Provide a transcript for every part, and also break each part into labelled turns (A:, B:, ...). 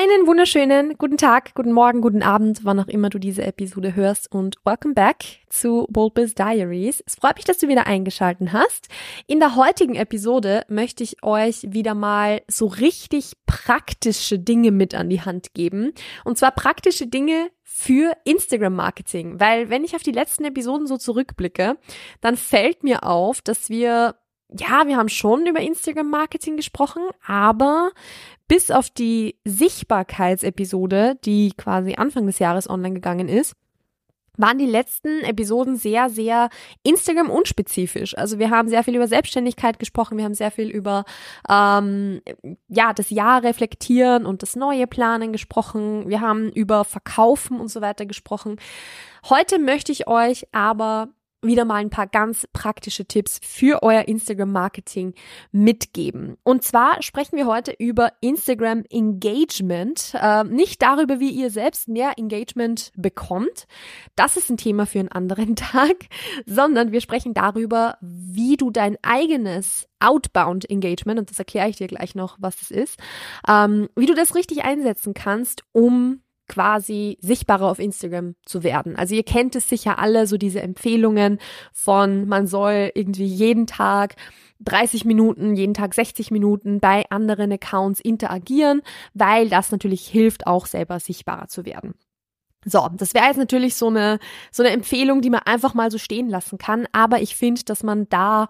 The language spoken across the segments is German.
A: Einen wunderschönen guten Tag, guten Morgen, guten Abend, wann auch immer du diese Episode hörst und welcome back zu Bold Biz Diaries. Es freut mich, dass du wieder eingeschalten hast. In der heutigen Episode möchte ich euch wieder mal so richtig praktische Dinge mit an die Hand geben. Und zwar praktische Dinge für Instagram Marketing, weil wenn ich auf die letzten Episoden so zurückblicke, dann fällt mir auf, dass wir ja, wir haben schon über Instagram Marketing gesprochen, aber bis auf die Sichtbarkeitsepisode, die quasi Anfang des Jahres online gegangen ist, waren die letzten Episoden sehr, sehr Instagram unspezifisch. Also wir haben sehr viel über Selbstständigkeit gesprochen, wir haben sehr viel über ähm, ja das Jahr reflektieren und das neue Planen gesprochen, wir haben über Verkaufen und so weiter gesprochen. Heute möchte ich euch aber wieder mal ein paar ganz praktische Tipps für euer Instagram-Marketing mitgeben. Und zwar sprechen wir heute über Instagram Engagement. Äh, nicht darüber, wie ihr selbst mehr Engagement bekommt. Das ist ein Thema für einen anderen Tag, sondern wir sprechen darüber, wie du dein eigenes Outbound Engagement, und das erkläre ich dir gleich noch, was das ist, ähm, wie du das richtig einsetzen kannst, um quasi sichtbarer auf Instagram zu werden. Also ihr kennt es sicher alle, so diese Empfehlungen von, man soll irgendwie jeden Tag 30 Minuten, jeden Tag 60 Minuten bei anderen Accounts interagieren, weil das natürlich hilft, auch selber sichtbarer zu werden. So, das wäre jetzt natürlich so eine, so eine Empfehlung, die man einfach mal so stehen lassen kann. Aber ich finde, dass man da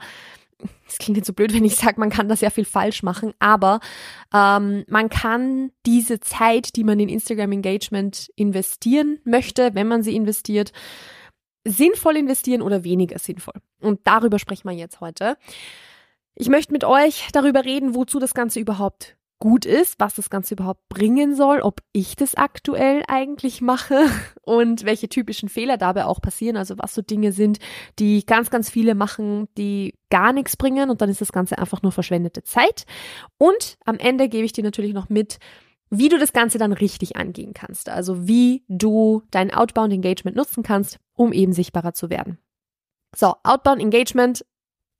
A: es klingt jetzt so blöd, wenn ich sage, man kann da sehr viel falsch machen, aber ähm, man kann diese Zeit, die man in Instagram Engagement investieren möchte, wenn man sie investiert, sinnvoll investieren oder weniger sinnvoll. Und darüber sprechen wir jetzt heute. Ich möchte mit euch darüber reden, wozu das Ganze überhaupt gut ist, was das Ganze überhaupt bringen soll, ob ich das aktuell eigentlich mache und welche typischen Fehler dabei auch passieren, also was so Dinge sind, die ganz, ganz viele machen, die gar nichts bringen und dann ist das Ganze einfach nur verschwendete Zeit. Und am Ende gebe ich dir natürlich noch mit, wie du das Ganze dann richtig angehen kannst, also wie du dein Outbound Engagement nutzen kannst, um eben sichtbarer zu werden. So, Outbound Engagement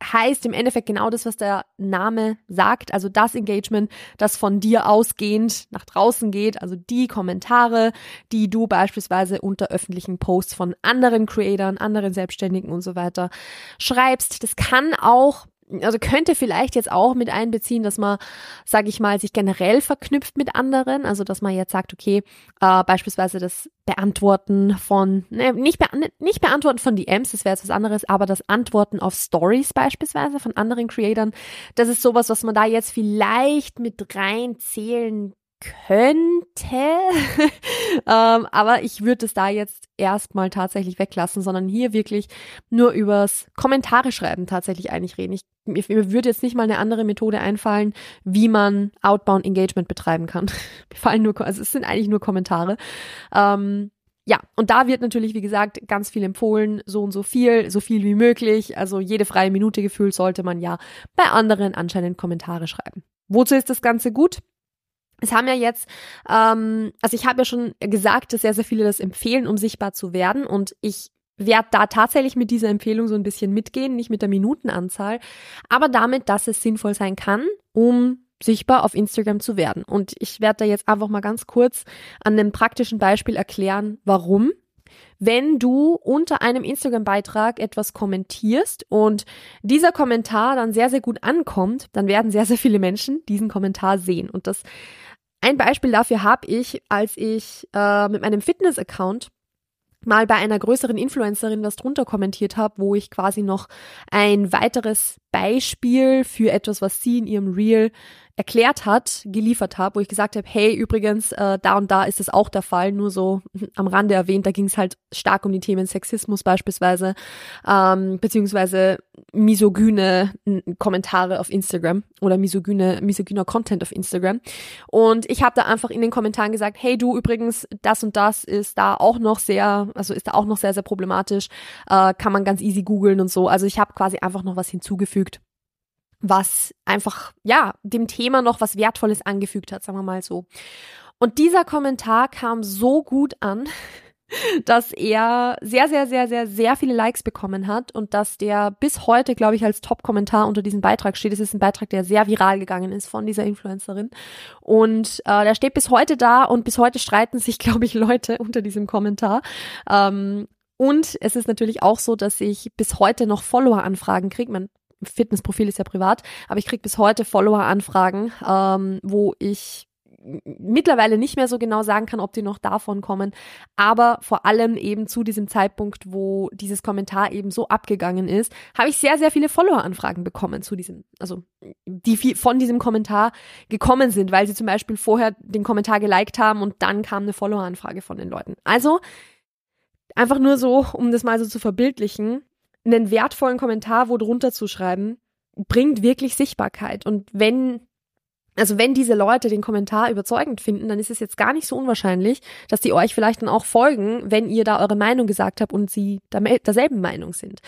A: heißt im Endeffekt genau das, was der Name sagt. Also das Engagement, das von dir ausgehend nach draußen geht. Also die Kommentare, die du beispielsweise unter öffentlichen Posts von anderen Creatoren, anderen Selbstständigen und so weiter schreibst. Das kann auch also könnte vielleicht jetzt auch mit einbeziehen, dass man, sage ich mal, sich generell verknüpft mit anderen. Also dass man jetzt sagt, okay, äh, beispielsweise das Beantworten von, ne, nicht, be nicht Beantworten von DMs, das wäre jetzt was anderes, aber das Antworten auf Stories beispielsweise von anderen Creatoren, das ist sowas, was man da jetzt vielleicht mit reinzählen könnte, ähm, aber ich würde es da jetzt erstmal tatsächlich weglassen, sondern hier wirklich nur übers Kommentare schreiben tatsächlich eigentlich reden. Ich, mir, würde jetzt nicht mal eine andere Methode einfallen, wie man Outbound Engagement betreiben kann. mir fallen nur, also es sind eigentlich nur Kommentare. Ähm, ja, und da wird natürlich, wie gesagt, ganz viel empfohlen, so und so viel, so viel wie möglich. Also jede freie Minute gefühlt sollte man ja bei anderen anscheinend Kommentare schreiben. Wozu ist das Ganze gut? Es haben ja jetzt, ähm, also ich habe ja schon gesagt, dass sehr, sehr viele das empfehlen, um sichtbar zu werden. Und ich werde da tatsächlich mit dieser Empfehlung so ein bisschen mitgehen, nicht mit der Minutenanzahl, aber damit, dass es sinnvoll sein kann, um sichtbar auf Instagram zu werden. Und ich werde da jetzt einfach mal ganz kurz an einem praktischen Beispiel erklären, warum. Wenn du unter einem Instagram-Beitrag etwas kommentierst und dieser Kommentar dann sehr, sehr gut ankommt, dann werden sehr, sehr viele Menschen diesen Kommentar sehen. Und das ein Beispiel dafür habe ich, als ich äh, mit meinem Fitness-Account mal bei einer größeren Influencerin was drunter kommentiert habe, wo ich quasi noch ein weiteres Beispiel für etwas, was sie in ihrem Reel erklärt hat, geliefert habe, wo ich gesagt habe, hey, übrigens, äh, da und da ist es auch der Fall, nur so am Rande erwähnt, da ging es halt stark um die Themen Sexismus beispielsweise, ähm, beziehungsweise misogyne Kommentare auf Instagram oder misogyne, misogyner Content auf Instagram. Und ich habe da einfach in den Kommentaren gesagt, hey du, übrigens, das und das ist da auch noch sehr, also ist da auch noch sehr, sehr problematisch, äh, kann man ganz easy googeln und so. Also ich habe quasi einfach noch was hinzugefügt was einfach, ja, dem Thema noch was Wertvolles angefügt hat, sagen wir mal so. Und dieser Kommentar kam so gut an, dass er sehr, sehr, sehr, sehr, sehr viele Likes bekommen hat und dass der bis heute, glaube ich, als Top-Kommentar unter diesem Beitrag steht. Es ist ein Beitrag, der sehr viral gegangen ist von dieser Influencerin. Und äh, der steht bis heute da und bis heute streiten sich, glaube ich, Leute unter diesem Kommentar. Ähm, und es ist natürlich auch so, dass ich bis heute noch Follower-Anfragen kriege. Man Fitnessprofil ist ja privat, aber ich kriege bis heute Follower-Anfragen, ähm, wo ich mittlerweile nicht mehr so genau sagen kann, ob die noch davon kommen, aber vor allem eben zu diesem Zeitpunkt, wo dieses Kommentar eben so abgegangen ist, habe ich sehr, sehr viele Follower-Anfragen bekommen zu diesem, also die von diesem Kommentar gekommen sind, weil sie zum Beispiel vorher den Kommentar geliked haben und dann kam eine Follower-Anfrage von den Leuten. Also einfach nur so, um das mal so zu verbildlichen, einen wertvollen Kommentar wo drunter zu schreiben, bringt wirklich Sichtbarkeit. Und wenn, also wenn diese Leute den Kommentar überzeugend finden, dann ist es jetzt gar nicht so unwahrscheinlich, dass die euch vielleicht dann auch folgen, wenn ihr da eure Meinung gesagt habt und sie derselben Meinung sind.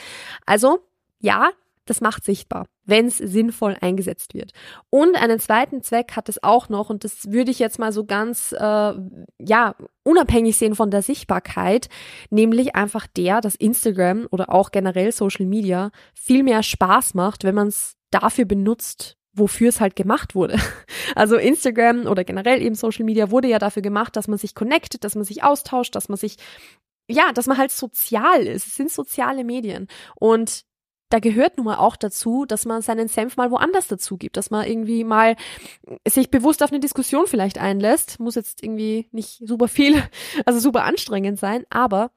A: Also, ja, das macht sichtbar, wenn es sinnvoll eingesetzt wird. Und einen zweiten Zweck hat es auch noch, und das würde ich jetzt mal so ganz, äh, ja, unabhängig sehen von der Sichtbarkeit, nämlich einfach der, dass Instagram oder auch generell Social Media viel mehr Spaß macht, wenn man es dafür benutzt, wofür es halt gemacht wurde. Also Instagram oder generell eben Social Media wurde ja dafür gemacht, dass man sich connectet, dass man sich austauscht, dass man sich ja, dass man halt sozial ist. Es sind soziale Medien. Und da gehört nun mal auch dazu, dass man seinen Senf mal woanders dazu gibt, dass man irgendwie mal sich bewusst auf eine Diskussion vielleicht einlässt. Muss jetzt irgendwie nicht super viel, also super anstrengend sein, aber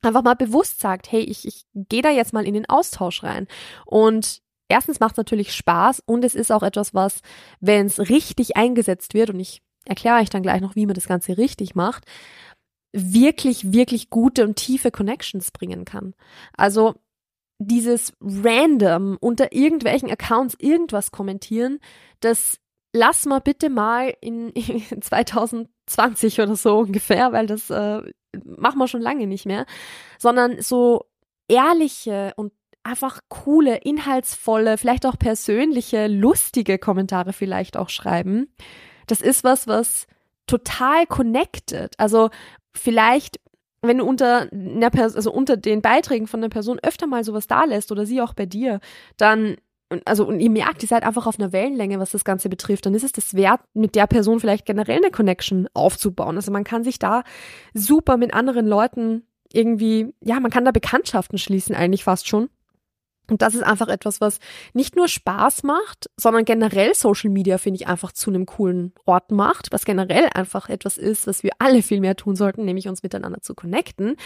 A: einfach mal bewusst sagt, hey, ich, ich gehe da jetzt mal in den Austausch rein. Und erstens macht es natürlich Spaß und es ist auch etwas, was, wenn es richtig eingesetzt wird, und ich erkläre euch dann gleich noch, wie man das Ganze richtig macht, wirklich, wirklich gute und tiefe Connections bringen kann. Also dieses random unter irgendwelchen Accounts irgendwas kommentieren, das lass mal bitte mal in, 2020 oder so ungefähr, weil das äh, machen wir schon lange nicht mehr, sondern so ehrliche und einfach coole, inhaltsvolle, vielleicht auch persönliche, lustige Kommentare vielleicht auch schreiben. Das ist was, was total connected. Also vielleicht wenn du unter einer Person, also unter den Beiträgen von einer Person öfter mal sowas da lässt oder sie auch bei dir, dann also und ihr merkt, ihr seid einfach auf einer Wellenlänge, was das Ganze betrifft, dann ist es das wert, mit der Person vielleicht generell eine Connection aufzubauen. Also man kann sich da super mit anderen Leuten irgendwie, ja, man kann da Bekanntschaften schließen eigentlich fast schon. Und das ist einfach etwas, was nicht nur Spaß macht, sondern generell Social Media, finde ich, einfach zu einem coolen Ort macht, was generell einfach etwas ist, was wir alle viel mehr tun sollten, nämlich uns miteinander zu connecten.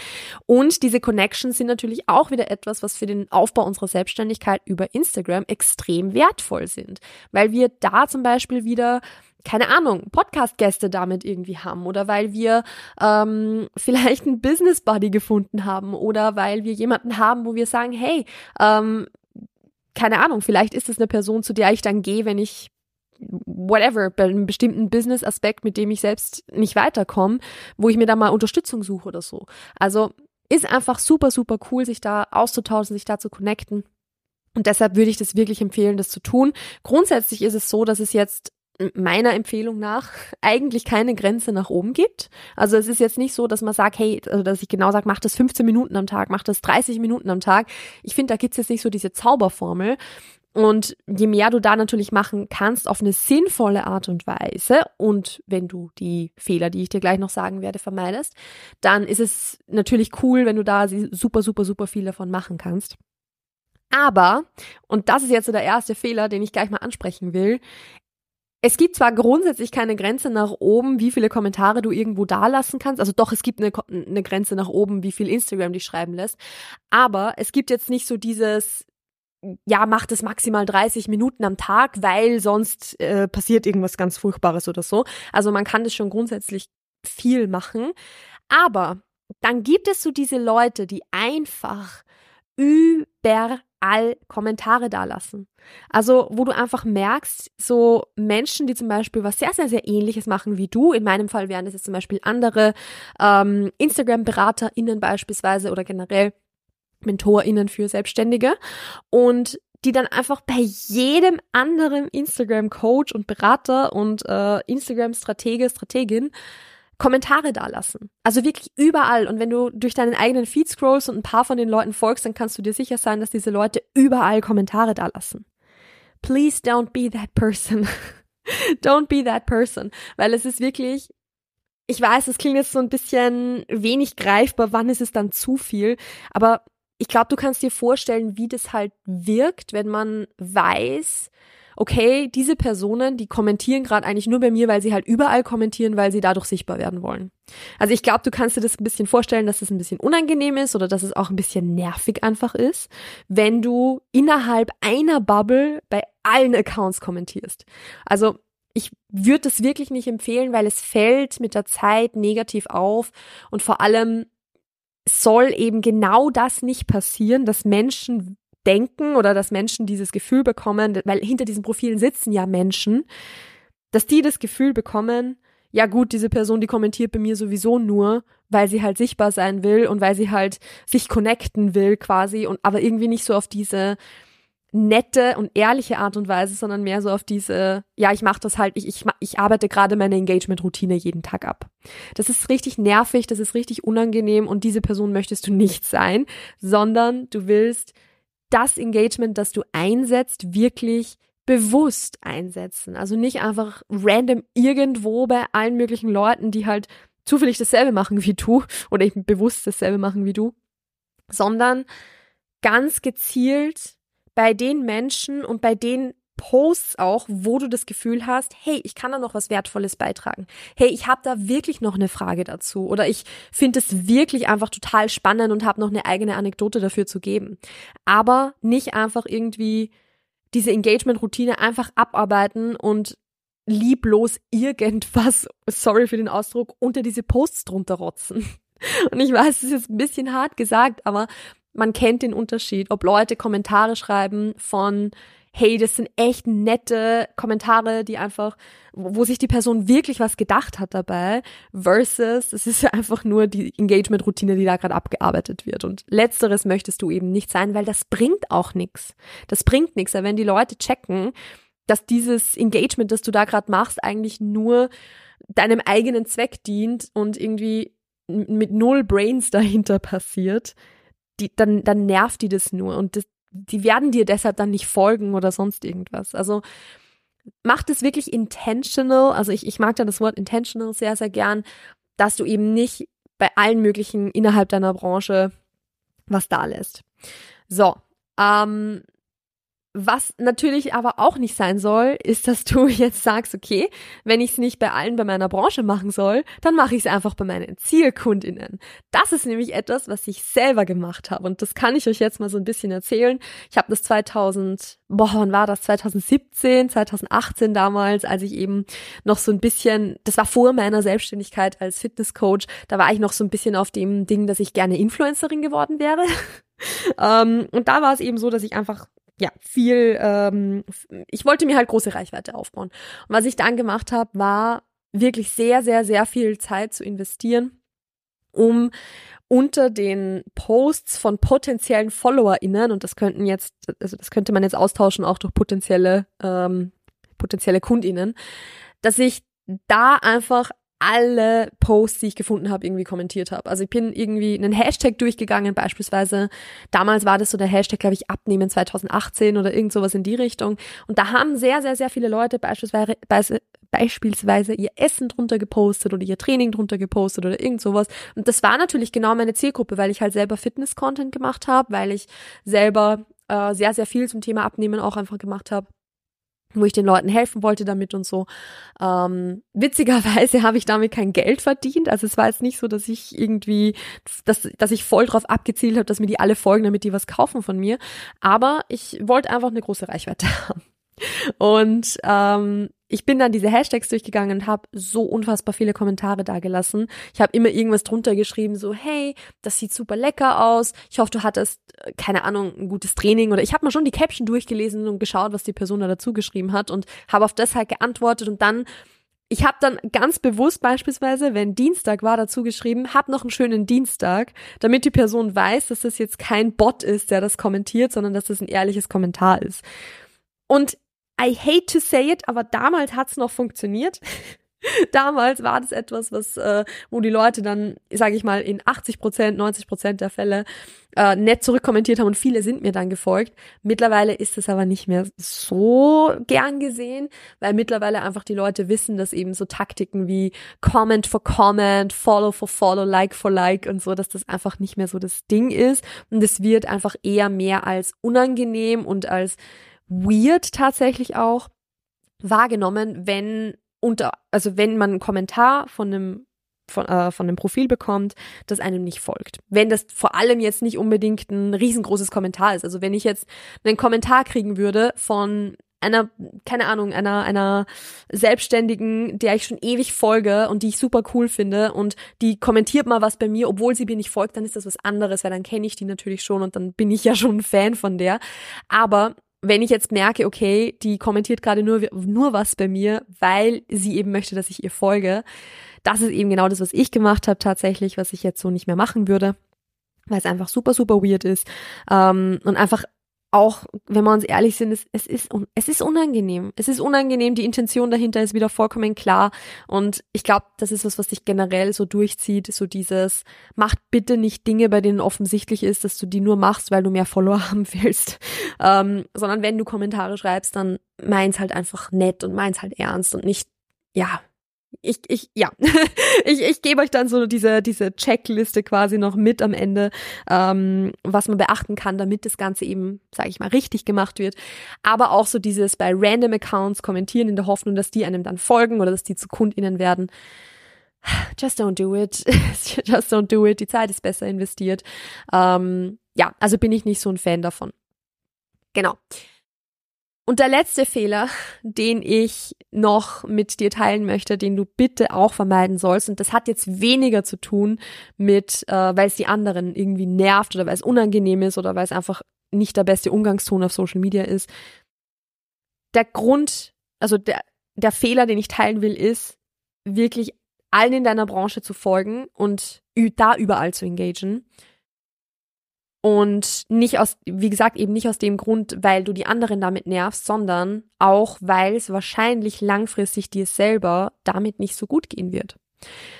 A: Und diese Connections sind natürlich auch wieder etwas, was für den Aufbau unserer Selbstständigkeit über Instagram extrem wertvoll sind, weil wir da zum Beispiel wieder keine Ahnung, Podcast-Gäste damit irgendwie haben oder weil wir ähm, vielleicht einen Business Buddy gefunden haben oder weil wir jemanden haben, wo wir sagen, hey, ähm, keine Ahnung, vielleicht ist es eine Person, zu der ich dann gehe, wenn ich whatever, bei einem bestimmten Business-Aspekt, mit dem ich selbst nicht weiterkomme, wo ich mir da mal Unterstützung suche oder so. Also ist einfach super, super cool, sich da auszutauschen, sich da zu connecten. Und deshalb würde ich das wirklich empfehlen, das zu tun. Grundsätzlich ist es so, dass es jetzt meiner Empfehlung nach eigentlich keine Grenze nach oben gibt. Also es ist jetzt nicht so, dass man sagt, hey, also dass ich genau sage, mach das 15 Minuten am Tag, mach das 30 Minuten am Tag. Ich finde, da gibt's jetzt nicht so diese Zauberformel. Und je mehr du da natürlich machen kannst auf eine sinnvolle Art und Weise und wenn du die Fehler, die ich dir gleich noch sagen werde, vermeidest, dann ist es natürlich cool, wenn du da super, super, super viel davon machen kannst. Aber, und das ist jetzt so der erste Fehler, den ich gleich mal ansprechen will, es gibt zwar grundsätzlich keine Grenze nach oben, wie viele Kommentare du irgendwo da lassen kannst. Also doch, es gibt eine, eine Grenze nach oben, wie viel Instagram dich schreiben lässt. Aber es gibt jetzt nicht so dieses, ja, mach das maximal 30 Minuten am Tag, weil sonst äh, passiert irgendwas ganz Furchtbares oder so. Also man kann das schon grundsätzlich viel machen. Aber dann gibt es so diese Leute, die einfach überall Kommentare dalassen. Also, wo du einfach merkst, so Menschen, die zum Beispiel was sehr, sehr, sehr ähnliches machen wie du, in meinem Fall wären das jetzt zum Beispiel andere ähm, Instagram-BeraterInnen beispielsweise oder generell MentorInnen für Selbstständige und die dann einfach bei jedem anderen Instagram-Coach und Berater und äh, Instagram-Stratege, Strategin Kommentare dalassen. Also wirklich überall. Und wenn du durch deinen eigenen Feed scrollst und ein paar von den Leuten folgst, dann kannst du dir sicher sein, dass diese Leute überall Kommentare dalassen. Please don't be that person. don't be that person. Weil es ist wirklich, ich weiß, es klingt jetzt so ein bisschen wenig greifbar, wann ist es dann zu viel, aber ich glaube, du kannst dir vorstellen, wie das halt wirkt, wenn man weiß, okay, diese Personen, die kommentieren gerade eigentlich nur bei mir, weil sie halt überall kommentieren, weil sie dadurch sichtbar werden wollen. Also ich glaube, du kannst dir das ein bisschen vorstellen, dass es ein bisschen unangenehm ist oder dass es auch ein bisschen nervig einfach ist, wenn du innerhalb einer Bubble bei allen Accounts kommentierst. Also ich würde das wirklich nicht empfehlen, weil es fällt mit der Zeit negativ auf und vor allem soll eben genau das nicht passieren, dass Menschen denken oder dass Menschen dieses Gefühl bekommen, weil hinter diesen Profilen sitzen ja Menschen, dass die das Gefühl bekommen, ja gut, diese Person, die kommentiert bei mir sowieso nur, weil sie halt sichtbar sein will und weil sie halt sich connecten will quasi und aber irgendwie nicht so auf diese nette und ehrliche Art und Weise, sondern mehr so auf diese, ja, ich mache das halt, ich, ich, ich arbeite gerade meine Engagement-Routine jeden Tag ab. Das ist richtig nervig, das ist richtig unangenehm und diese Person möchtest du nicht sein, sondern du willst das Engagement, das du einsetzt, wirklich bewusst einsetzen. Also nicht einfach random irgendwo bei allen möglichen Leuten, die halt zufällig dasselbe machen wie du oder eben bewusst dasselbe machen wie du, sondern ganz gezielt bei den Menschen und bei den Posts auch, wo du das Gefühl hast, hey, ich kann da noch was Wertvolles beitragen. Hey, ich habe da wirklich noch eine Frage dazu oder ich finde es wirklich einfach total spannend und habe noch eine eigene Anekdote dafür zu geben. Aber nicht einfach irgendwie diese Engagement-Routine einfach abarbeiten und lieblos irgendwas, sorry für den Ausdruck, unter diese Posts drunter rotzen. Und ich weiß, es ist jetzt ein bisschen hart gesagt, aber man kennt den Unterschied, ob Leute Kommentare schreiben von hey, das sind echt nette Kommentare, die einfach, wo sich die Person wirklich was gedacht hat dabei, versus es ist einfach nur die Engagement-Routine, die da gerade abgearbeitet wird. Und letzteres möchtest du eben nicht sein, weil das bringt auch nichts. Das bringt nichts, wenn die Leute checken, dass dieses Engagement, das du da gerade machst, eigentlich nur deinem eigenen Zweck dient und irgendwie mit null Brains dahinter passiert, die, dann, dann nervt die das nur. Und das, die werden dir deshalb dann nicht folgen oder sonst irgendwas. Also macht es wirklich intentional. Also ich, ich mag da das Wort intentional sehr, sehr gern, dass du eben nicht bei allen möglichen innerhalb deiner Branche was da lässt. So, ähm, was natürlich aber auch nicht sein soll, ist, dass du jetzt sagst, okay, wenn ich es nicht bei allen bei meiner Branche machen soll, dann mache ich es einfach bei meinen Zielkundinnen. Das ist nämlich etwas, was ich selber gemacht habe und das kann ich euch jetzt mal so ein bisschen erzählen. Ich habe das 2000, boah, wann war das? 2017, 2018 damals, als ich eben noch so ein bisschen, das war vor meiner Selbstständigkeit als Fitnesscoach, da war ich noch so ein bisschen auf dem Ding, dass ich gerne Influencerin geworden wäre. um, ähm, und da war es eben so, dass ich einfach ja, viel, ähm, ich wollte mir halt große Reichweite aufbauen. Und was ich dann gemacht habe, war wirklich sehr, sehr, sehr viel Zeit zu investieren, um unter den Posts von potenziellen FollowerInnen, und das könnten jetzt, also das könnte man jetzt austauschen auch durch potenzielle, ähm, potenzielle KundInnen, dass ich da einfach alle Posts, die ich gefunden habe, irgendwie kommentiert habe. Also ich bin irgendwie einen Hashtag durchgegangen, beispielsweise. Damals war das so der Hashtag, glaube ich, Abnehmen 2018 oder irgend sowas in die Richtung. Und da haben sehr, sehr, sehr viele Leute beispielsweise, beispielsweise ihr Essen drunter gepostet oder ihr Training drunter gepostet oder irgend sowas. Und das war natürlich genau meine Zielgruppe, weil ich halt selber Fitness-Content gemacht habe, weil ich selber äh, sehr, sehr viel zum Thema Abnehmen auch einfach gemacht habe. Wo ich den Leuten helfen wollte damit und so. Ähm, witzigerweise habe ich damit kein Geld verdient. Also es war jetzt nicht so, dass ich irgendwie, dass, dass ich voll drauf abgezielt habe, dass mir die alle folgen, damit die was kaufen von mir. Aber ich wollte einfach eine große Reichweite haben. Und ähm, ich bin dann diese Hashtags durchgegangen und habe so unfassbar viele Kommentare da gelassen. Ich habe immer irgendwas drunter geschrieben, so hey, das sieht super lecker aus. Ich hoffe, du hattest äh, keine Ahnung ein gutes Training oder ich habe mal schon die Caption durchgelesen und geschaut, was die Person da dazu geschrieben hat und habe auf das halt geantwortet und dann ich habe dann ganz bewusst beispielsweise, wenn Dienstag war, dazu geschrieben, hab noch einen schönen Dienstag, damit die Person weiß, dass das jetzt kein Bot ist, der das kommentiert, sondern dass das ein ehrliches Kommentar ist. Und I hate to say it, aber damals hat's noch funktioniert. damals war das etwas, was, äh, wo die Leute dann, sage ich mal, in 80 Prozent, 90 Prozent der Fälle äh, nett zurückkommentiert haben und viele sind mir dann gefolgt. Mittlerweile ist es aber nicht mehr so gern gesehen, weil mittlerweile einfach die Leute wissen, dass eben so Taktiken wie Comment for Comment, Follow for Follow, Like for Like und so, dass das einfach nicht mehr so das Ding ist und es wird einfach eher mehr als unangenehm und als weird tatsächlich auch wahrgenommen, wenn unter, also wenn man einen Kommentar von einem von, äh, von einem Profil bekommt, das einem nicht folgt. Wenn das vor allem jetzt nicht unbedingt ein riesengroßes Kommentar ist. Also wenn ich jetzt einen Kommentar kriegen würde von einer, keine Ahnung, einer, einer Selbstständigen, der ich schon ewig folge und die ich super cool finde und die kommentiert mal was bei mir, obwohl sie mir nicht folgt, dann ist das was anderes, weil dann kenne ich die natürlich schon und dann bin ich ja schon ein Fan von der. Aber wenn ich jetzt merke, okay, die kommentiert gerade nur, nur was bei mir, weil sie eben möchte, dass ich ihr folge, das ist eben genau das, was ich gemacht habe tatsächlich, was ich jetzt so nicht mehr machen würde, weil es einfach super, super weird ist ähm, und einfach auch, wenn wir uns ehrlich sind, es, es, ist, es ist unangenehm. Es ist unangenehm, die Intention dahinter ist wieder vollkommen klar. Und ich glaube, das ist was, was sich generell so durchzieht, so dieses, macht bitte nicht Dinge, bei denen offensichtlich ist, dass du die nur machst, weil du mehr Follower haben willst. Ähm, sondern wenn du Kommentare schreibst, dann meins halt einfach nett und meins halt ernst und nicht, ja, ich, ich, ja, ich, ich gebe euch dann so diese, diese Checkliste quasi noch mit am Ende, ähm, was man beachten kann, damit das Ganze eben, sage ich mal, richtig gemacht wird. Aber auch so dieses bei random Accounts kommentieren in der Hoffnung, dass die einem dann folgen oder dass die zu KundInnen werden. Just don't do it. Just don't do it. Die Zeit ist besser investiert. Ähm, ja, also bin ich nicht so ein Fan davon. Genau. Und der letzte Fehler, den ich noch mit dir teilen möchte, den du bitte auch vermeiden sollst, und das hat jetzt weniger zu tun mit, äh, weil es die anderen irgendwie nervt oder weil es unangenehm ist oder weil es einfach nicht der beste Umgangston auf Social Media ist. Der Grund, also der, der Fehler, den ich teilen will, ist, wirklich allen in deiner Branche zu folgen und da überall zu engagen und nicht aus, wie gesagt, eben nicht aus dem Grund, weil du die anderen damit nervst, sondern auch, weil es wahrscheinlich langfristig dir selber damit nicht so gut gehen wird.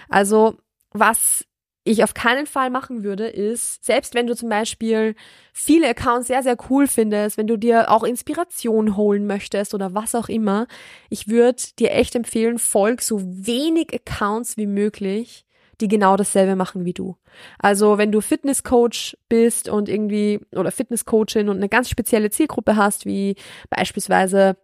A: Also, was ich auf keinen Fall machen würde, ist, selbst wenn du zum Beispiel viele Accounts sehr, sehr cool findest, wenn du dir auch Inspiration holen möchtest oder was auch immer, ich würde dir echt empfehlen, folg so wenig Accounts wie möglich, die genau dasselbe machen wie du. Also wenn du Fitnesscoach bist und irgendwie oder Fitnesscoachin und eine ganz spezielle Zielgruppe hast, wie beispielsweise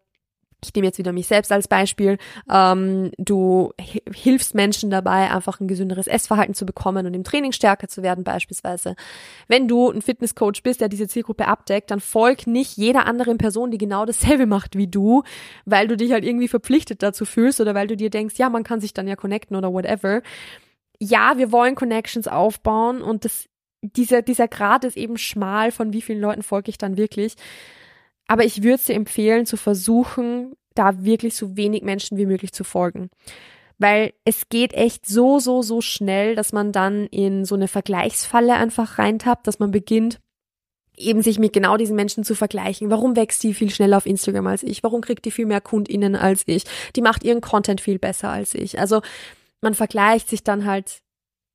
A: ich nehme jetzt wieder mich selbst als Beispiel, ähm, du hilfst Menschen dabei, einfach ein gesünderes Essverhalten zu bekommen und im Training stärker zu werden beispielsweise. Wenn du ein Fitnesscoach bist, der diese Zielgruppe abdeckt, dann folg nicht jeder anderen Person, die genau dasselbe macht wie du, weil du dich halt irgendwie verpflichtet dazu fühlst oder weil du dir denkst, ja, man kann sich dann ja connecten oder whatever ja, wir wollen Connections aufbauen und das, dieser, dieser Grad ist eben schmal, von wie vielen Leuten folge ich dann wirklich. Aber ich würde dir empfehlen, zu versuchen, da wirklich so wenig Menschen wie möglich zu folgen. Weil es geht echt so, so, so schnell, dass man dann in so eine Vergleichsfalle einfach reintappt, dass man beginnt, eben sich mit genau diesen Menschen zu vergleichen. Warum wächst die viel schneller auf Instagram als ich? Warum kriegt die viel mehr KundInnen als ich? Die macht ihren Content viel besser als ich. Also man vergleicht sich dann halt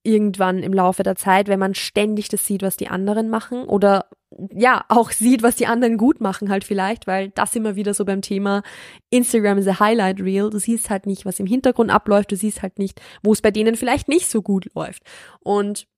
A: irgendwann im Laufe der Zeit, wenn man ständig das sieht, was die anderen machen oder ja, auch sieht, was die anderen gut machen halt vielleicht, weil das immer wieder so beim Thema Instagram is a Highlight Reel. Du siehst halt nicht, was im Hintergrund abläuft, du siehst halt nicht, wo es bei denen vielleicht nicht so gut läuft. Und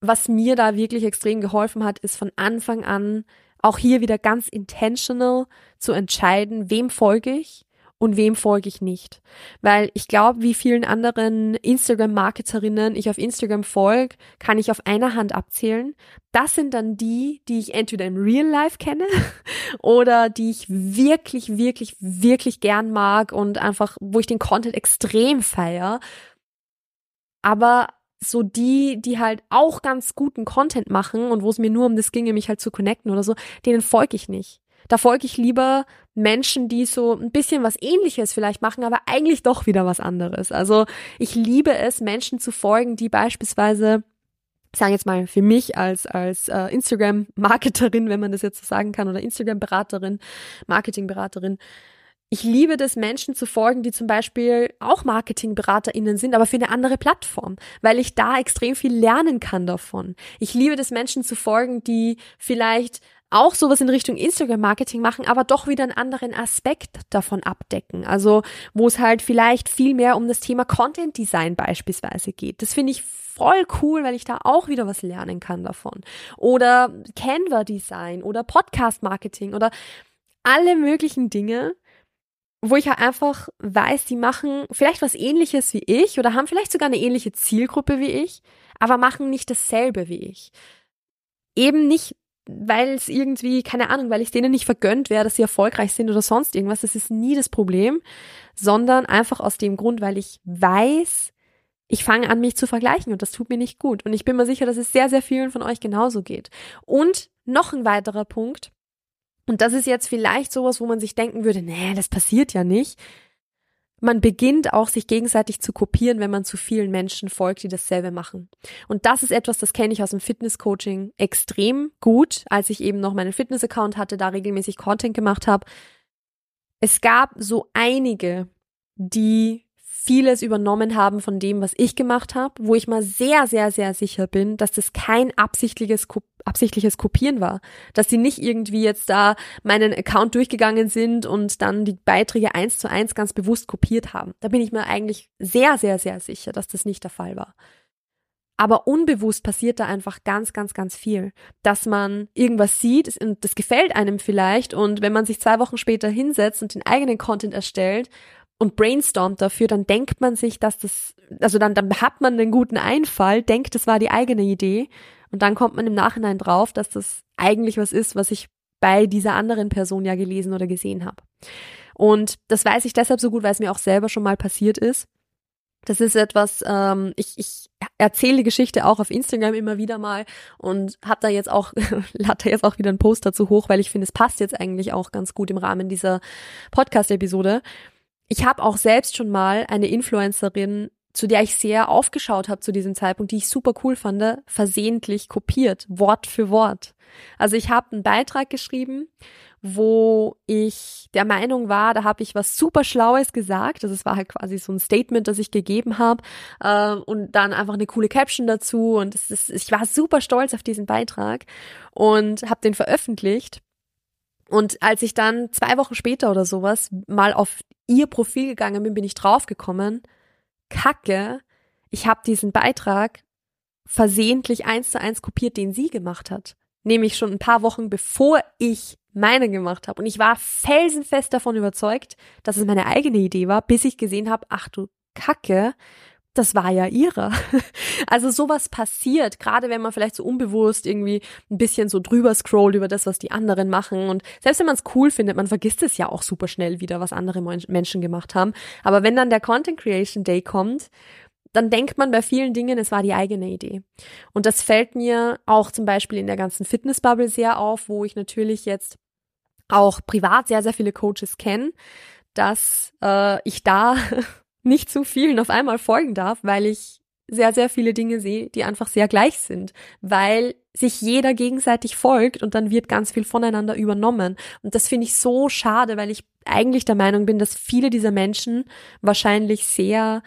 A: was mir da wirklich extrem geholfen hat, ist von Anfang an auch hier wieder ganz intentional zu entscheiden, wem folge ich und wem folge ich nicht. Weil ich glaube, wie vielen anderen Instagram-Marketerinnen ich auf Instagram folge, kann ich auf einer Hand abzählen. Das sind dann die, die ich entweder im Real Life kenne oder die ich wirklich, wirklich, wirklich gern mag und einfach, wo ich den Content extrem feier. Aber so die, die halt auch ganz guten Content machen und wo es mir nur um das ginge, mich halt zu connecten oder so, denen folge ich nicht. Da folge ich lieber Menschen, die so ein bisschen was ähnliches vielleicht machen, aber eigentlich doch wieder was anderes. Also ich liebe es, Menschen zu folgen, die beispielsweise sagen jetzt mal für mich als als äh, Instagram Marketerin, wenn man das jetzt so sagen kann oder Instagram Beraterin, Marketing Beraterin, ich liebe das, Menschen zu folgen, die zum Beispiel auch MarketingberaterInnen sind, aber für eine andere Plattform, weil ich da extrem viel lernen kann davon. Ich liebe das, Menschen zu folgen, die vielleicht auch sowas in Richtung Instagram-Marketing machen, aber doch wieder einen anderen Aspekt davon abdecken. Also, wo es halt vielleicht viel mehr um das Thema Content-Design beispielsweise geht. Das finde ich voll cool, weil ich da auch wieder was lernen kann davon. Oder Canva-Design oder Podcast-Marketing oder alle möglichen Dinge, wo ich halt einfach weiß, die machen vielleicht was ähnliches wie ich oder haben vielleicht sogar eine ähnliche Zielgruppe wie ich, aber machen nicht dasselbe wie ich. Eben nicht, weil es irgendwie, keine Ahnung, weil ich denen nicht vergönnt wäre, dass sie erfolgreich sind oder sonst irgendwas, das ist nie das Problem, sondern einfach aus dem Grund, weil ich weiß, ich fange an, mich zu vergleichen und das tut mir nicht gut. Und ich bin mir sicher, dass es sehr, sehr vielen von euch genauso geht. Und noch ein weiterer Punkt, und das ist jetzt vielleicht sowas, wo man sich denken würde, nee, das passiert ja nicht. Man beginnt auch sich gegenseitig zu kopieren, wenn man zu vielen Menschen folgt, die dasselbe machen. Und das ist etwas, das kenne ich aus dem Fitness-Coaching extrem gut, als ich eben noch meinen Fitness-Account hatte, da regelmäßig Content gemacht habe. Es gab so einige, die vieles übernommen haben von dem, was ich gemacht habe, wo ich mal sehr, sehr, sehr sicher bin, dass das kein absichtliches, absichtliches Kopieren war. Dass sie nicht irgendwie jetzt da meinen Account durchgegangen sind und dann die Beiträge eins zu eins ganz bewusst kopiert haben. Da bin ich mir eigentlich sehr, sehr, sehr sicher, dass das nicht der Fall war. Aber unbewusst passiert da einfach ganz, ganz, ganz viel. Dass man irgendwas sieht und das gefällt einem vielleicht und wenn man sich zwei Wochen später hinsetzt und den eigenen Content erstellt, und brainstormt dafür, dann denkt man sich, dass das, also dann, dann hat man einen guten Einfall, denkt, das war die eigene Idee und dann kommt man im Nachhinein drauf, dass das eigentlich was ist, was ich bei dieser anderen Person ja gelesen oder gesehen habe. Und das weiß ich deshalb so gut, weil es mir auch selber schon mal passiert ist. Das ist etwas, ähm, ich, ich erzähle die Geschichte auch auf Instagram immer wieder mal und habe da jetzt auch, lade da jetzt auch wieder einen Post dazu hoch, weil ich finde, es passt jetzt eigentlich auch ganz gut im Rahmen dieser Podcast-Episode ich habe auch selbst schon mal eine Influencerin, zu der ich sehr aufgeschaut habe zu diesem Zeitpunkt, die ich super cool fand, versehentlich kopiert, Wort für Wort. Also ich habe einen Beitrag geschrieben, wo ich der Meinung war, da habe ich was super Schlaues gesagt. Also es war halt quasi so ein Statement, das ich gegeben habe äh, und dann einfach eine coole Caption dazu und ist, ich war super stolz auf diesen Beitrag und habe den veröffentlicht. Und als ich dann zwei Wochen später oder sowas mal auf ihr Profil gegangen bin, bin ich draufgekommen, kacke, ich habe diesen Beitrag versehentlich eins zu eins kopiert, den sie gemacht hat. Nämlich schon ein paar Wochen bevor ich meine gemacht habe. Und ich war felsenfest davon überzeugt, dass es meine eigene Idee war, bis ich gesehen habe, ach du Kacke, das war ja ihre. Also sowas passiert, gerade wenn man vielleicht so unbewusst irgendwie ein bisschen so drüber scrollt über das, was die anderen machen. Und selbst wenn man es cool findet, man vergisst es ja auch super schnell wieder, was andere Menschen gemacht haben. Aber wenn dann der Content Creation Day kommt, dann denkt man bei vielen Dingen, es war die eigene Idee. Und das fällt mir auch zum Beispiel in der ganzen Fitnessbubble sehr auf, wo ich natürlich jetzt auch privat sehr, sehr viele Coaches kenne, dass äh, ich da nicht zu vielen auf einmal folgen darf, weil ich sehr, sehr viele Dinge sehe, die einfach sehr gleich sind, weil sich jeder gegenseitig folgt und dann wird ganz viel voneinander übernommen. Und das finde ich so schade, weil ich eigentlich der Meinung bin, dass viele dieser Menschen wahrscheinlich sehr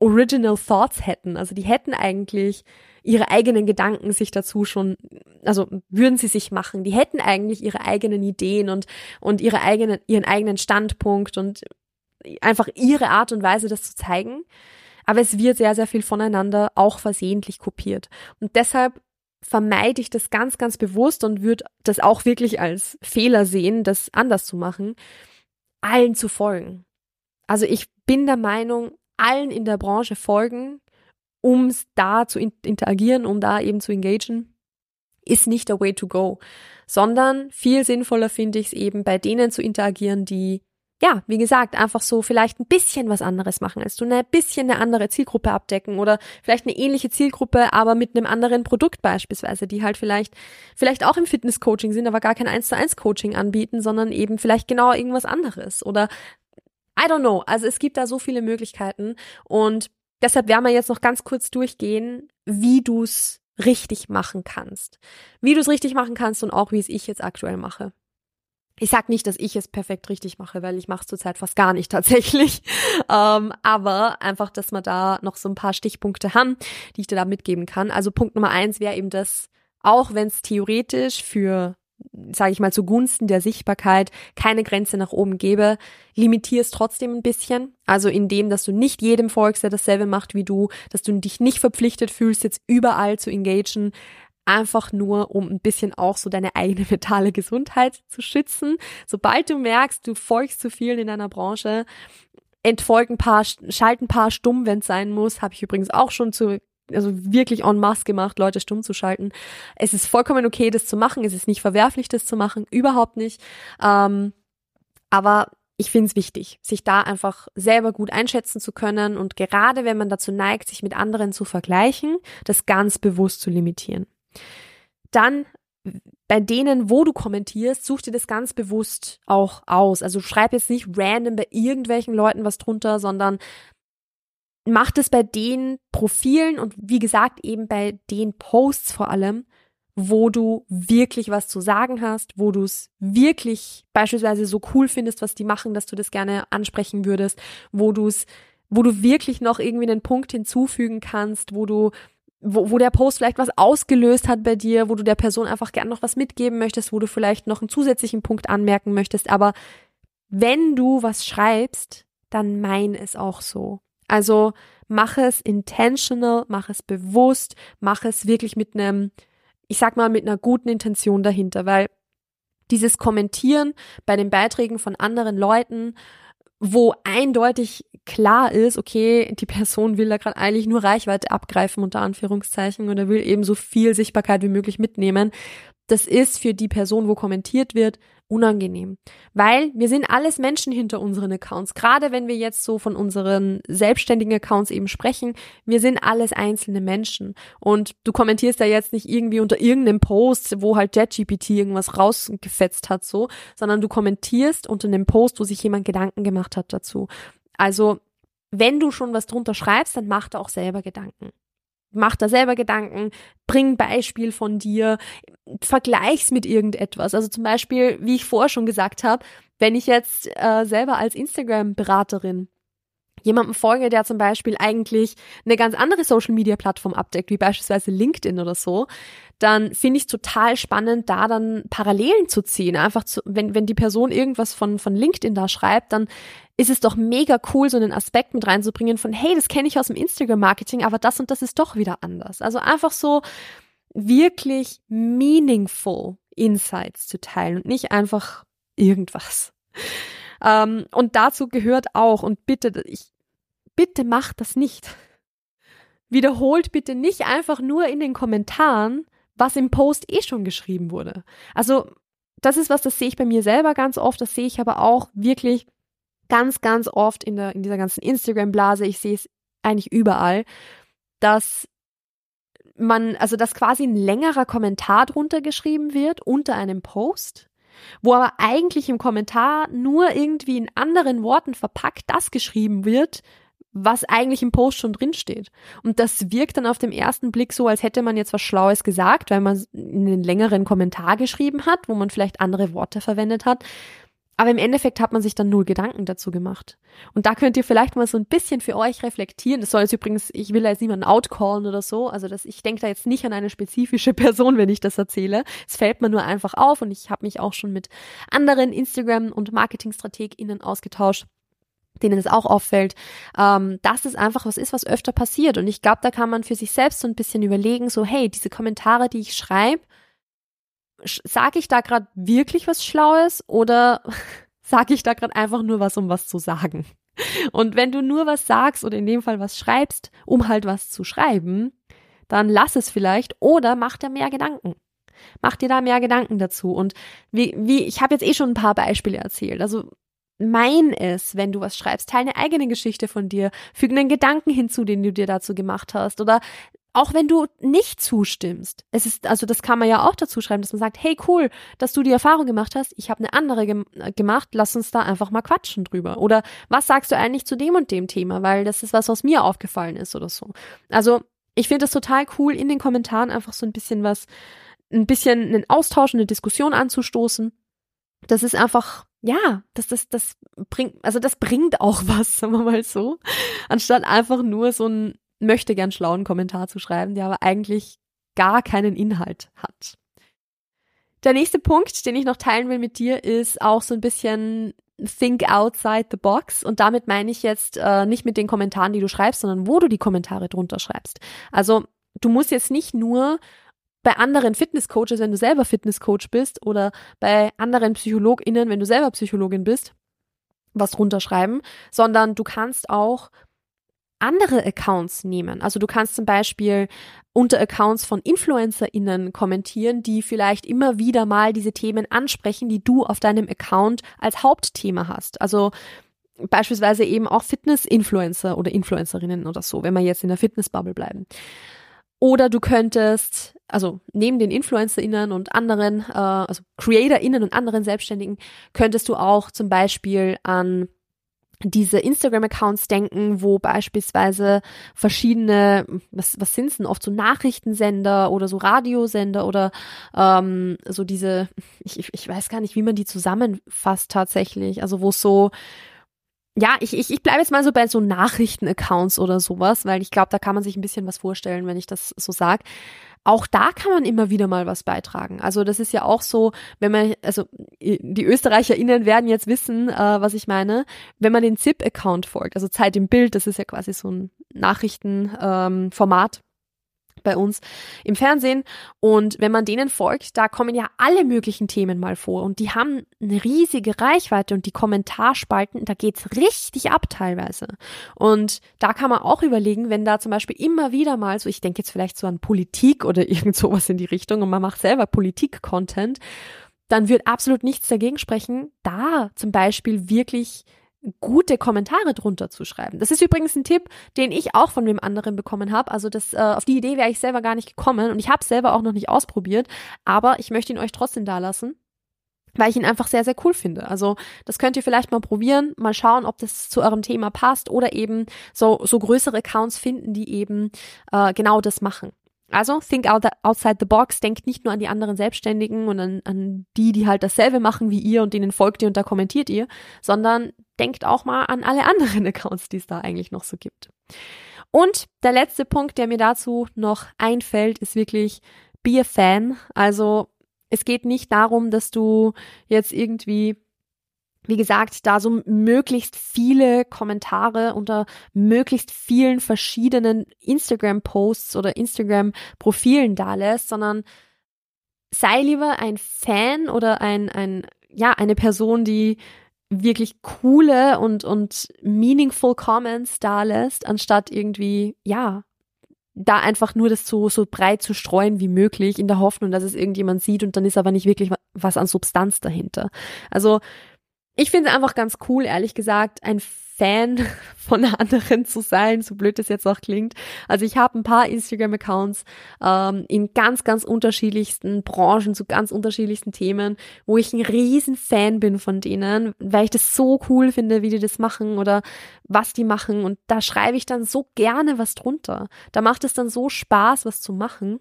A: original thoughts hätten. Also die hätten eigentlich ihre eigenen Gedanken sich dazu schon, also würden sie sich machen. Die hätten eigentlich ihre eigenen Ideen und, und ihre eigenen, ihren eigenen Standpunkt und einfach ihre Art und Weise, das zu zeigen. Aber es wird sehr, sehr viel voneinander auch versehentlich kopiert. Und deshalb vermeide ich das ganz, ganz bewusst und würde das auch wirklich als Fehler sehen, das anders zu machen, allen zu folgen. Also ich bin der Meinung, allen in der Branche folgen, um da zu interagieren, um da eben zu engagen, ist nicht der way to go, sondern viel sinnvoller finde ich es eben bei denen zu interagieren, die ja, wie gesagt, einfach so vielleicht ein bisschen was anderes machen als du, ein bisschen eine andere Zielgruppe abdecken oder vielleicht eine ähnliche Zielgruppe, aber mit einem anderen Produkt beispielsweise, die halt vielleicht, vielleicht auch im Fitness-Coaching sind, aber gar kein 1 zu 1 Coaching anbieten, sondern eben vielleicht genau irgendwas anderes oder I don't know. Also es gibt da so viele Möglichkeiten und deshalb werden wir jetzt noch ganz kurz durchgehen, wie du's richtig machen kannst. Wie du es richtig machen kannst und auch wie es ich jetzt aktuell mache. Ich sag nicht, dass ich es perfekt richtig mache, weil ich mache es zurzeit fast gar nicht tatsächlich. Ähm, aber einfach, dass wir da noch so ein paar Stichpunkte haben, die ich dir da mitgeben kann. Also Punkt Nummer eins wäre eben das, auch wenn es theoretisch für sage ich mal, zugunsten der Sichtbarkeit keine Grenze nach oben gäbe, limitier trotzdem ein bisschen. Also indem, dass du nicht jedem folgst, der dasselbe macht wie du, dass du dich nicht verpflichtet fühlst, jetzt überall zu engagieren, einfach nur, um ein bisschen auch so deine eigene mentale Gesundheit zu schützen. Sobald du merkst, du folgst zu vielen in deiner Branche, entfolg ein paar, schalt ein paar stumm, wenn es sein muss. Habe ich übrigens auch schon zu also wirklich en masse gemacht, Leute stumm zu schalten. Es ist vollkommen okay, das zu machen. Es ist nicht verwerflich, das zu machen, überhaupt nicht. Ähm, aber ich finde es wichtig, sich da einfach selber gut einschätzen zu können und gerade wenn man dazu neigt, sich mit anderen zu vergleichen, das ganz bewusst zu limitieren. Dann bei denen, wo du kommentierst, such dir das ganz bewusst auch aus. Also schreib jetzt nicht random bei irgendwelchen Leuten was drunter, sondern mach das bei den Profilen und wie gesagt eben bei den Posts vor allem, wo du wirklich was zu sagen hast, wo du es wirklich beispielsweise so cool findest, was die machen, dass du das gerne ansprechen würdest, wo du es, wo du wirklich noch irgendwie einen Punkt hinzufügen kannst, wo du wo, wo der Post vielleicht was ausgelöst hat bei dir, wo du der Person einfach gern noch was mitgeben möchtest, wo du vielleicht noch einen zusätzlichen Punkt anmerken möchtest. Aber wenn du was schreibst, dann mein es auch so. Also mach es intentional, mach es bewusst, mach es wirklich mit einem, ich sag mal, mit einer guten Intention dahinter, weil dieses Kommentieren bei den Beiträgen von anderen Leuten wo eindeutig klar ist, okay, die Person will da gerade eigentlich nur Reichweite abgreifen, unter Anführungszeichen, oder will eben so viel Sichtbarkeit wie möglich mitnehmen. Das ist für die Person, wo kommentiert wird, unangenehm. Weil wir sind alles Menschen hinter unseren Accounts. Gerade wenn wir jetzt so von unseren selbstständigen Accounts eben sprechen, wir sind alles einzelne Menschen. Und du kommentierst ja jetzt nicht irgendwie unter irgendeinem Post, wo halt JetGPT irgendwas rausgefetzt hat, so, sondern du kommentierst unter einem Post, wo sich jemand Gedanken gemacht hat dazu. Also, wenn du schon was drunter schreibst, dann mach da auch selber Gedanken mach da selber Gedanken, bring Beispiel von dir, vergleich's mit irgendetwas. Also zum Beispiel, wie ich vorher schon gesagt habe, wenn ich jetzt äh, selber als Instagram-Beraterin jemandem folge, der zum Beispiel eigentlich eine ganz andere Social-Media-Plattform abdeckt, wie beispielsweise LinkedIn oder so, dann finde ich es total spannend, da dann Parallelen zu ziehen. Einfach zu, wenn, wenn die Person irgendwas von, von LinkedIn da schreibt, dann ist es doch mega cool, so einen Aspekt mit reinzubringen von, hey, das kenne ich aus dem Instagram-Marketing, aber das und das ist doch wieder anders. Also einfach so wirklich meaningful Insights zu teilen und nicht einfach irgendwas. Ähm, und dazu gehört auch, und bitte, ich, bitte macht das nicht. Wiederholt bitte nicht einfach nur in den Kommentaren, was im Post eh schon geschrieben wurde. Also, das ist was, das sehe ich bei mir selber ganz oft, das sehe ich aber auch wirklich ganz, ganz oft in, der, in dieser ganzen Instagram-Blase. Ich sehe es eigentlich überall, dass man, also dass quasi ein längerer Kommentar drunter geschrieben wird unter einem Post wo aber eigentlich im Kommentar nur irgendwie in anderen Worten verpackt das geschrieben wird, was eigentlich im Post schon drinsteht. Und das wirkt dann auf dem ersten Blick so, als hätte man jetzt was Schlaues gesagt, weil man einen längeren Kommentar geschrieben hat, wo man vielleicht andere Worte verwendet hat. Aber im Endeffekt hat man sich dann null Gedanken dazu gemacht. Und da könnt ihr vielleicht mal so ein bisschen für euch reflektieren. Das soll jetzt übrigens, ich will da jetzt niemanden outcallen oder so. Also das, ich denke da jetzt nicht an eine spezifische Person, wenn ich das erzähle. Es fällt mir nur einfach auf und ich habe mich auch schon mit anderen Instagram- und Marketingstrateginnen ausgetauscht denen es auch auffällt, ähm, dass es einfach was ist, was öfter passiert. Und ich glaube, da kann man für sich selbst so ein bisschen überlegen, so, hey, diese Kommentare, die ich schreibe, sage ich da gerade wirklich was Schlaues oder sage ich da gerade einfach nur was, um was zu sagen? Und wenn du nur was sagst oder in dem Fall was schreibst, um halt was zu schreiben, dann lass es vielleicht oder mach dir mehr Gedanken. Mach dir da mehr Gedanken dazu. Und wie, wie ich habe jetzt eh schon ein paar Beispiele erzählt. Also mein es, wenn du was schreibst, teile eine eigene Geschichte von dir, füge einen Gedanken hinzu, den du dir dazu gemacht hast oder auch wenn du nicht zustimmst. Es ist, also das kann man ja auch dazu schreiben, dass man sagt, hey cool, dass du die Erfahrung gemacht hast, ich habe eine andere gem äh, gemacht, lass uns da einfach mal quatschen drüber. Oder was sagst du eigentlich zu dem und dem Thema, weil das ist was, was mir aufgefallen ist oder so. Also ich finde es total cool, in den Kommentaren einfach so ein bisschen was, ein bisschen einen Austausch, eine Diskussion anzustoßen. Das ist einfach, ja, das, das, das bringt, also das bringt auch was, sagen wir mal so, anstatt einfach nur so ein möchte gern schlauen Kommentar zu schreiben, der aber eigentlich gar keinen Inhalt hat. Der nächste Punkt, den ich noch teilen will mit dir, ist auch so ein bisschen think outside the box. Und damit meine ich jetzt äh, nicht mit den Kommentaren, die du schreibst, sondern wo du die Kommentare drunter schreibst. Also du musst jetzt nicht nur bei anderen Fitnesscoaches, wenn du selber Fitnesscoach bist, oder bei anderen PsychologInnen, wenn du selber Psychologin bist, was drunter schreiben, sondern du kannst auch andere Accounts nehmen. Also du kannst zum Beispiel unter Accounts von InfluencerInnen kommentieren, die vielleicht immer wieder mal diese Themen ansprechen, die du auf deinem Account als Hauptthema hast. Also beispielsweise eben auch Fitness-Influencer oder Influencerinnen oder so, wenn wir jetzt in der Fitnessbubble bleiben. Oder du könntest, also neben den InfluencerInnen und anderen, äh, also CreatorInnen und anderen Selbstständigen, könntest du auch zum Beispiel an diese Instagram-Accounts denken, wo beispielsweise verschiedene, was, was sind denn oft so Nachrichtensender oder so Radiosender oder ähm, so diese, ich, ich weiß gar nicht, wie man die zusammenfasst tatsächlich. Also wo so, ja, ich, ich, ich bleibe jetzt mal so bei so Nachrichten-Accounts oder sowas, weil ich glaube, da kann man sich ein bisschen was vorstellen, wenn ich das so sage auch da kann man immer wieder mal was beitragen. Also das ist ja auch so, wenn man, also die ÖsterreicherInnen werden jetzt wissen, äh, was ich meine, wenn man den ZIP-Account folgt, also Zeit im Bild, das ist ja quasi so ein Nachrichtenformat, ähm, bei uns im Fernsehen. Und wenn man denen folgt, da kommen ja alle möglichen Themen mal vor. Und die haben eine riesige Reichweite und die Kommentarspalten, da geht's richtig ab teilweise. Und da kann man auch überlegen, wenn da zum Beispiel immer wieder mal so, ich denke jetzt vielleicht so an Politik oder irgend sowas in die Richtung und man macht selber Politik-Content, dann wird absolut nichts dagegen sprechen, da zum Beispiel wirklich gute Kommentare drunter zu schreiben. Das ist übrigens ein Tipp, den ich auch von dem anderen bekommen habe. Also das, äh, auf die Idee wäre ich selber gar nicht gekommen und ich habe selber auch noch nicht ausprobiert, aber ich möchte ihn euch trotzdem da lassen weil ich ihn einfach sehr, sehr cool finde. Also das könnt ihr vielleicht mal probieren, mal schauen, ob das zu eurem Thema passt oder eben so, so größere Accounts finden, die eben äh, genau das machen. Also think out outside the box, denkt nicht nur an die anderen Selbstständigen und an, an die, die halt dasselbe machen wie ihr und denen folgt ihr und da kommentiert ihr, sondern denkt auch mal an alle anderen Accounts, die es da eigentlich noch so gibt. Und der letzte Punkt, der mir dazu noch einfällt, ist wirklich be a fan. Also es geht nicht darum, dass du jetzt irgendwie wie gesagt, da so möglichst viele Kommentare unter möglichst vielen verschiedenen Instagram-Posts oder Instagram-Profilen da lässt, sondern sei lieber ein Fan oder ein, ein, ja, eine Person, die wirklich coole und, und meaningful Comments da lässt, anstatt irgendwie, ja, da einfach nur das so, so breit zu streuen wie möglich, in der Hoffnung, dass es irgendjemand sieht und dann ist aber nicht wirklich was an Substanz dahinter. Also ich finde es einfach ganz cool, ehrlich gesagt, ein Fan von anderen zu sein, so blöd es jetzt auch klingt. Also ich habe ein paar Instagram-Accounts ähm, in ganz, ganz unterschiedlichsten Branchen, zu ganz unterschiedlichsten Themen, wo ich ein riesen Fan bin von denen, weil ich das so cool finde, wie die das machen oder was die machen. Und da schreibe ich dann so gerne was drunter. Da macht es dann so Spaß, was zu machen.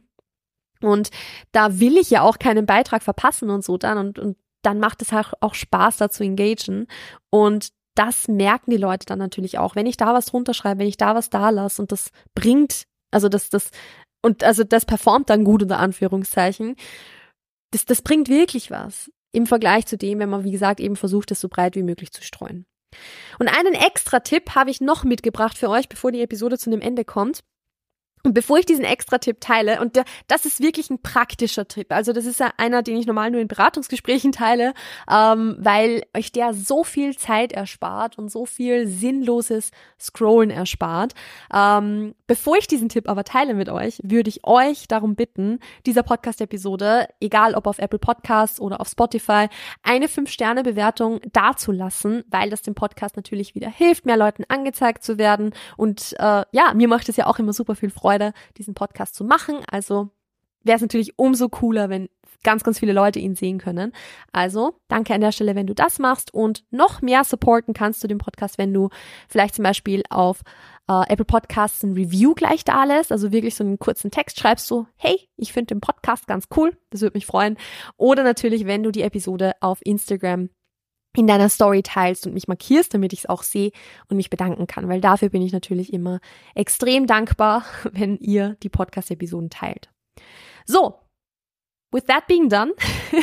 A: Und da will ich ja auch keinen Beitrag verpassen und so dann und, und dann macht es halt auch Spaß, da zu engagen. Und das merken die Leute dann natürlich auch. Wenn ich da was drunter schreibe, wenn ich da was da lasse und das bringt, also das, das, und also das performt dann gut unter Anführungszeichen, das, das bringt wirklich was. Im Vergleich zu dem, wenn man, wie gesagt, eben versucht, es so breit wie möglich zu streuen. Und einen extra Tipp habe ich noch mitgebracht für euch, bevor die Episode zu einem Ende kommt. Und bevor ich diesen Extra-Tipp teile, und das ist wirklich ein praktischer Tipp, also das ist ja einer, den ich normal nur in Beratungsgesprächen teile, ähm, weil euch der so viel Zeit erspart und so viel sinnloses Scrollen erspart. Ähm, bevor ich diesen Tipp aber teile mit euch, würde ich euch darum bitten, dieser Podcast-Episode, egal ob auf Apple Podcasts oder auf Spotify, eine 5-Sterne-Bewertung dazulassen, weil das dem Podcast natürlich wieder hilft, mehr Leuten angezeigt zu werden. Und äh, ja, mir macht es ja auch immer super viel Freude Freude, diesen Podcast zu machen. Also wäre es natürlich umso cooler, wenn ganz, ganz viele Leute ihn sehen können. Also danke an der Stelle, wenn du das machst und noch mehr supporten kannst du den Podcast, wenn du vielleicht zum Beispiel auf äh, Apple Podcasts ein Review gleich da lässt, also wirklich so einen kurzen Text schreibst so, hey, ich finde den Podcast ganz cool, das würde mich freuen. Oder natürlich, wenn du die Episode auf Instagram in deiner Story teilst und mich markierst, damit ich es auch sehe und mich bedanken kann, weil dafür bin ich natürlich immer extrem dankbar, wenn ihr die Podcast-Episoden teilt. So, with that being done,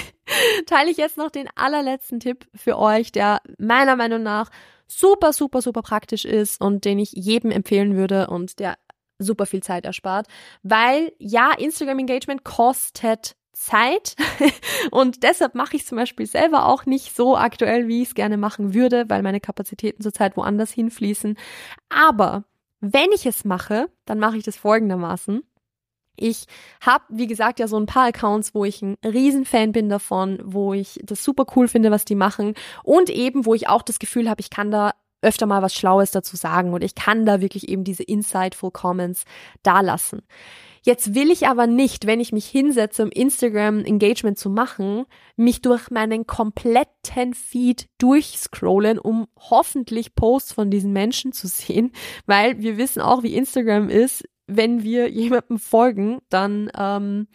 A: teile ich jetzt noch den allerletzten Tipp für euch, der meiner Meinung nach super, super, super praktisch ist und den ich jedem empfehlen würde und der super viel Zeit erspart, weil ja, Instagram Engagement kostet Zeit und deshalb mache ich zum Beispiel selber auch nicht so aktuell, wie ich es gerne machen würde, weil meine Kapazitäten zurzeit woanders hinfließen. Aber wenn ich es mache, dann mache ich das folgendermaßen. Ich habe, wie gesagt, ja so ein paar Accounts, wo ich ein Riesenfan bin davon, wo ich das super cool finde, was die machen und eben, wo ich auch das Gefühl habe, ich kann da öfter mal was Schlaues dazu sagen und ich kann da wirklich eben diese insightful Comments da lassen. Jetzt will ich aber nicht, wenn ich mich hinsetze, um Instagram Engagement zu machen, mich durch meinen kompletten Feed durchscrollen, um hoffentlich Posts von diesen Menschen zu sehen, weil wir wissen auch, wie Instagram ist. Wenn wir jemandem folgen, dann ähm,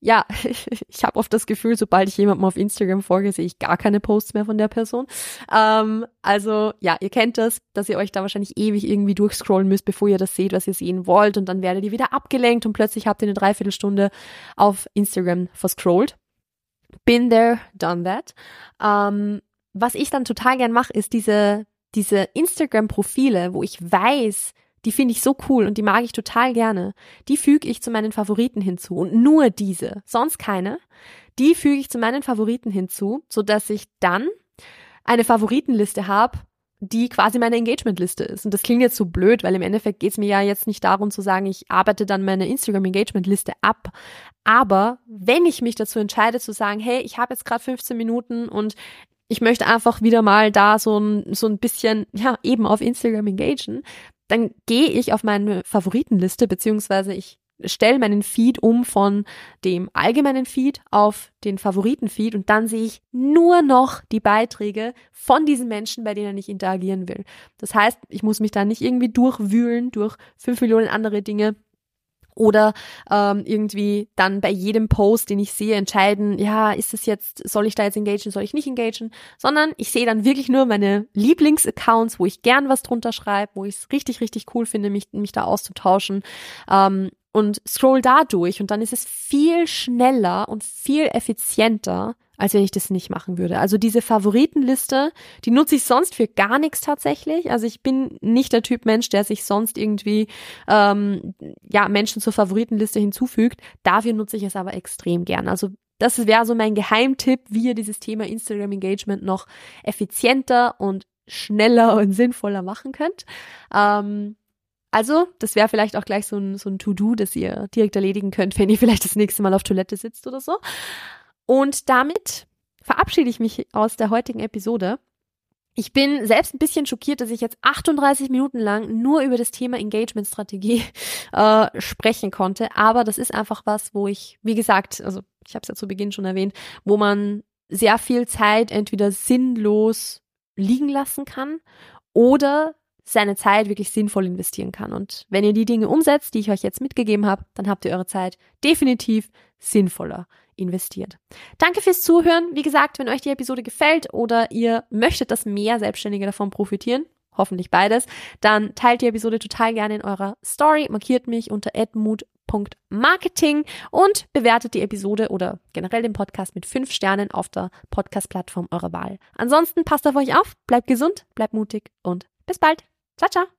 A: ja, ich habe oft das Gefühl, sobald ich jemandem auf Instagram folge, sehe ich gar keine Posts mehr von der Person. Ähm, also ja, ihr kennt das, dass ihr euch da wahrscheinlich ewig irgendwie durchscrollen müsst, bevor ihr das seht, was ihr sehen wollt. Und dann werdet ihr wieder abgelenkt und plötzlich habt ihr eine Dreiviertelstunde auf Instagram verscrollt. Been there, done that. Ähm, was ich dann total gern mache, ist diese, diese Instagram-Profile, wo ich weiß, die finde ich so cool und die mag ich total gerne. Die füge ich zu meinen Favoriten hinzu und nur diese, sonst keine. Die füge ich zu meinen Favoriten hinzu, so dass ich dann eine Favoritenliste habe, die quasi meine Engagementliste ist. Und das klingt jetzt so blöd, weil im Endeffekt geht es mir ja jetzt nicht darum zu sagen, ich arbeite dann meine Instagram Engagementliste ab. Aber wenn ich mich dazu entscheide zu sagen, hey, ich habe jetzt gerade 15 Minuten und ich möchte einfach wieder mal da so ein, so ein bisschen, ja, eben auf Instagram engagen, dann gehe ich auf meine Favoritenliste, beziehungsweise ich stelle meinen Feed um von dem allgemeinen Feed auf den Favoritenfeed und dann sehe ich nur noch die Beiträge von diesen Menschen, bei denen ich interagieren will. Das heißt, ich muss mich da nicht irgendwie durchwühlen durch fünf Millionen andere Dinge, oder ähm, irgendwie dann bei jedem Post, den ich sehe, entscheiden, ja, ist es jetzt, soll ich da jetzt engagieren, soll ich nicht engagieren, sondern ich sehe dann wirklich nur meine Lieblingsaccounts, wo ich gern was drunter schreibe, wo ich es richtig, richtig cool finde, mich, mich da auszutauschen. Ähm, und scroll da durch und dann ist es viel schneller und viel effizienter, als wenn ich das nicht machen würde. Also diese Favoritenliste, die nutze ich sonst für gar nichts tatsächlich. Also ich bin nicht der Typ Mensch, der sich sonst irgendwie ähm, ja Menschen zur Favoritenliste hinzufügt. Dafür nutze ich es aber extrem gern. Also das wäre so mein Geheimtipp, wie ihr dieses Thema Instagram Engagement noch effizienter und schneller und sinnvoller machen könnt. Ähm, also, das wäre vielleicht auch gleich so ein, so ein To-Do, das ihr direkt erledigen könnt, wenn ihr vielleicht das nächste Mal auf Toilette sitzt oder so. Und damit verabschiede ich mich aus der heutigen Episode. Ich bin selbst ein bisschen schockiert, dass ich jetzt 38 Minuten lang nur über das Thema Engagement-Strategie äh, sprechen konnte. Aber das ist einfach was, wo ich, wie gesagt, also ich habe es ja zu Beginn schon erwähnt, wo man sehr viel Zeit entweder sinnlos liegen lassen kann oder seine Zeit wirklich sinnvoll investieren kann. Und wenn ihr die Dinge umsetzt, die ich euch jetzt mitgegeben habe, dann habt ihr eure Zeit definitiv sinnvoller investiert. Danke fürs Zuhören. Wie gesagt, wenn euch die Episode gefällt oder ihr möchtet, dass mehr Selbstständige davon profitieren, hoffentlich beides, dann teilt die Episode total gerne in eurer Story, markiert mich unter edmut.marketing und bewertet die Episode oder generell den Podcast mit fünf Sternen auf der Podcast-Plattform eurer Wahl. Ansonsten passt auf euch auf, bleibt gesund, bleibt mutig und bis bald. Ciao, ciao.